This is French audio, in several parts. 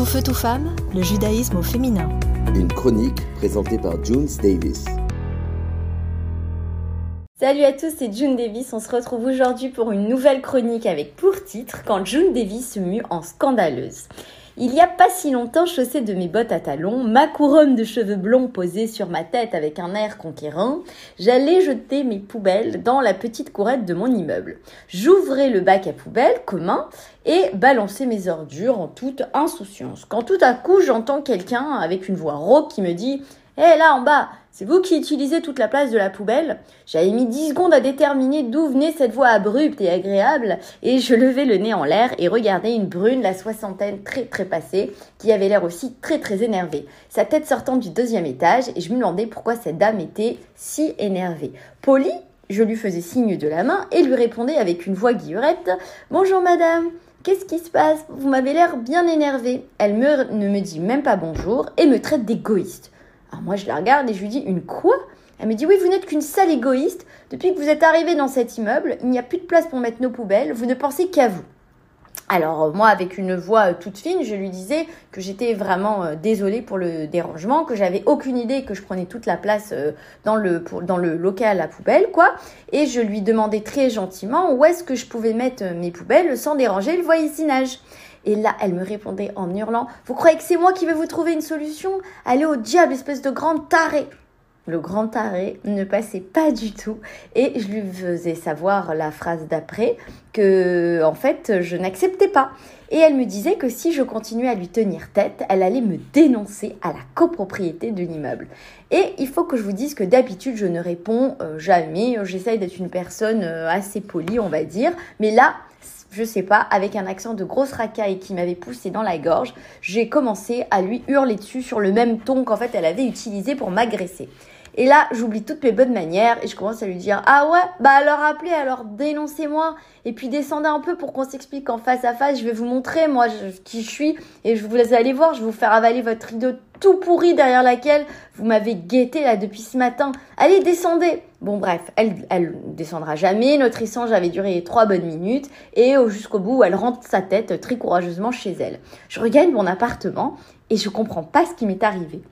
Tout feu, tout femme, le judaïsme au féminin. Une chronique présentée par Junes Davis. Salut à tous, c'est June Davis. On se retrouve aujourd'hui pour une nouvelle chronique avec pour titre Quand June Davis se mue en scandaleuse. Il y a pas si longtemps, chaussée de mes bottes à talons, ma couronne de cheveux blonds posée sur ma tête avec un air conquérant, j'allais jeter mes poubelles dans la petite courette de mon immeuble. J'ouvrais le bac à poubelles commun et balançais mes ordures en toute insouciance. Quand tout à coup, j'entends quelqu'un avec une voix rauque qui me dit Hé là en bas, c'est vous qui utilisez toute la place de la poubelle J'avais mis 10 secondes à déterminer d'où venait cette voix abrupte et agréable, et je levais le nez en l'air et regardais une brune, la soixantaine très très passée, qui avait l'air aussi très très énervée. Sa tête sortant du deuxième étage, et je me demandais pourquoi cette dame était si énervée. Polly, je lui faisais signe de la main et lui répondais avec une voix guillerette Bonjour madame Qu'est-ce qui se passe? Vous m'avez l'air bien énervée. Elle ne me dit même pas bonjour et me traite d'égoïste. Alors moi, je la regarde et je lui dis Une quoi? Elle me dit Oui, vous n'êtes qu'une sale égoïste. Depuis que vous êtes arrivé dans cet immeuble, il n'y a plus de place pour mettre nos poubelles. Vous ne pensez qu'à vous. Alors moi, avec une voix toute fine, je lui disais que j'étais vraiment euh, désolée pour le dérangement, que j'avais aucune idée que je prenais toute la place euh, dans le dans le local à poubelle, quoi. Et je lui demandais très gentiment où est-ce que je pouvais mettre mes poubelles sans déranger le voisinage. Et là, elle me répondait en hurlant Vous croyez que c'est moi qui vais vous trouver une solution? Allez au diable, espèce de grande tarée! Le grand taré ne passait pas du tout et je lui faisais savoir la phrase d'après que en fait je n'acceptais pas. Et elle me disait que si je continuais à lui tenir tête, elle allait me dénoncer à la copropriété de l'immeuble. Et il faut que je vous dise que d'habitude je ne réponds euh, jamais, j'essaye d'être une personne euh, assez polie on va dire, mais là je sais pas, avec un accent de grosse racaille qui m'avait poussé dans la gorge, j'ai commencé à lui hurler dessus sur le même ton qu'en fait elle avait utilisé pour m'agresser. Et là, j'oublie toutes mes bonnes manières et je commence à lui dire Ah ouais, bah alors appelez, alors dénoncez-moi. Et puis descendez un peu pour qu'on s'explique en face à face. Je vais vous montrer, moi, qui je suis. Et je vous laisse voir. Je vais vous faire avaler votre rideau tout pourri derrière laquelle vous m'avez guetté là depuis ce matin. Allez, descendez. Bon, bref, elle, elle descendra jamais. Notre échange avait duré trois bonnes minutes. Et jusqu'au bout, elle rentre sa tête très courageusement chez elle. Je regagne mon appartement et je comprends pas ce qui m'est arrivé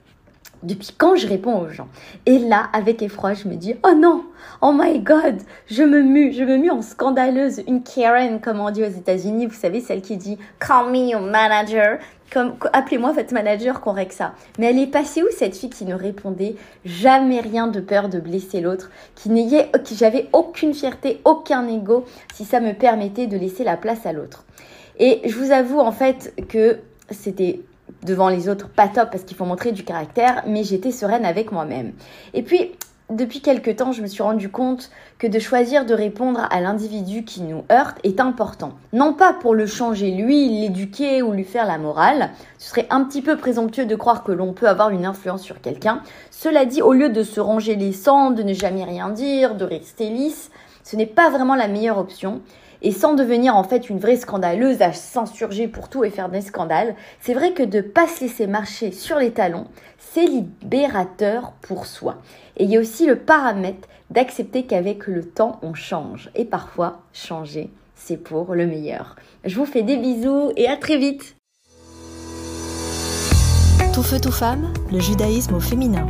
depuis quand je réponds aux gens? Et là, avec effroi, je me dis, oh non, oh my god, je me mue, je me mue en scandaleuse, une Karen, comme on dit aux États-Unis, vous savez, celle qui dit, call me your manager, appelez-moi votre manager qu'on règle ça. Mais elle est passée où cette fille qui ne répondait jamais rien de peur de blesser l'autre, qui n'ayait, qui j'avais aucune fierté, aucun ego, si ça me permettait de laisser la place à l'autre. Et je vous avoue en fait que c'était devant les autres pas top parce qu'il faut montrer du caractère, mais j'étais sereine avec moi-même. Et puis, depuis quelque temps, je me suis rendu compte que de choisir de répondre à l'individu qui nous heurte est important. Non pas pour le changer lui, l'éduquer ou lui faire la morale. Ce serait un petit peu présomptueux de croire que l'on peut avoir une influence sur quelqu'un. Cela dit, au lieu de se ranger les sangs, de ne jamais rien dire, de rester lisse, ce n'est pas vraiment la meilleure option et sans devenir en fait une vraie scandaleuse à s'insurger pour tout et faire des scandales, c'est vrai que de pas se laisser marcher sur les talons, c'est libérateur pour soi. Et il y a aussi le paramètre d'accepter qu'avec le temps, on change. Et parfois, changer, c'est pour le meilleur. Je vous fais des bisous et à très vite Tout feu, tout femme, le judaïsme au féminin.